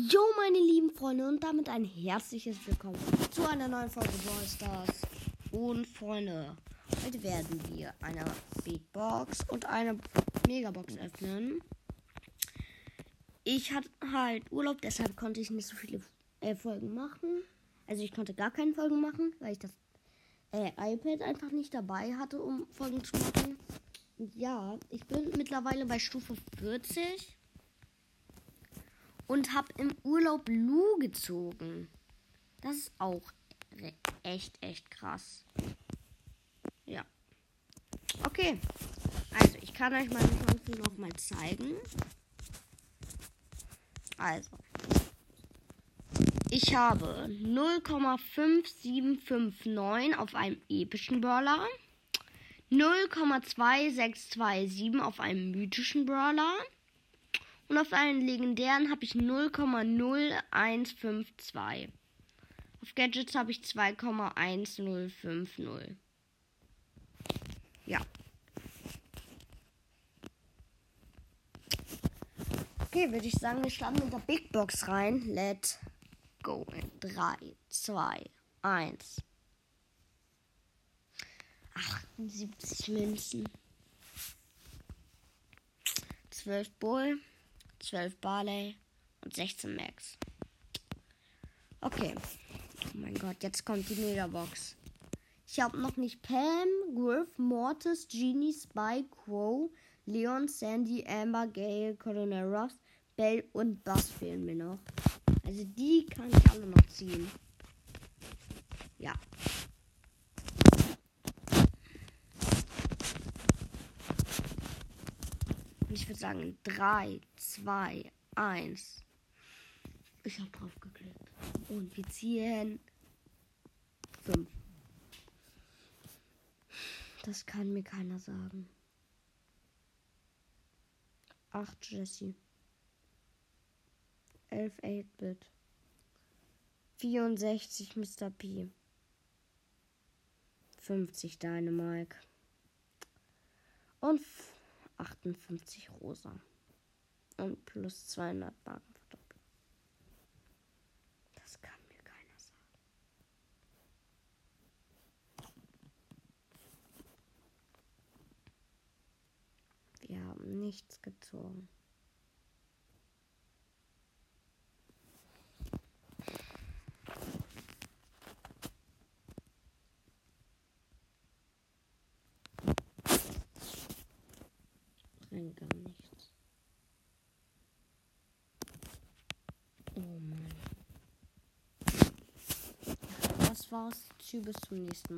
Jo, meine lieben Freunde, und damit ein herzliches Willkommen zu einer neuen Folge Brawl Stars. Und Freunde, heute werden wir eine Big Box und eine Megabox öffnen. Ich hatte halt Urlaub, deshalb konnte ich nicht so viele äh, Folgen machen. Also ich konnte gar keine Folgen machen, weil ich das äh, iPad einfach nicht dabei hatte, um Folgen zu machen. Ja, ich bin mittlerweile bei Stufe 40 und habe im Urlaub Lu gezogen. Das ist auch echt, echt krass. Ja. Okay. Also, ich kann euch meine Chancen nochmal zeigen. Also. Ich habe 0,5759 auf einem epischen Brawler. 0,2627 auf einem mythischen Brawler. Und auf einen legendären habe ich 0,0152. Auf Gadgets habe ich 2,1050. Ja. Okay, würde ich sagen, wir starten mit der Big Box rein. Let's go. 3, 2, 1. 78 Münzen. 12 Bull. 12 Barley und 16 Max. Okay. Oh mein Gott, jetzt kommt die Megabox. Ich habe noch nicht Pam, Griff, Mortis, Genie, Spike, Crow, Leon, Sandy, Amber, Gale, Colonel Ruffs, Bell und Bass fehlen mir noch. Also die kann ich alle noch ziehen. Ja. Und ich würde sagen 3, 2, 1. Ich habe drauf geklickt. Und wir ziehen 5. Das kann mir keiner sagen. 8 Jesse. 11 8-Bit. 64 Mr. P. 50 Dynamike. Und 58 rosa. Und plus 200 Marken verdoppeln. Das kann mir keiner sagen. Wir haben nichts gezogen. Rein gar nichts. Oh Mann. Das war's. Tschüss bis zum nächsten Mal.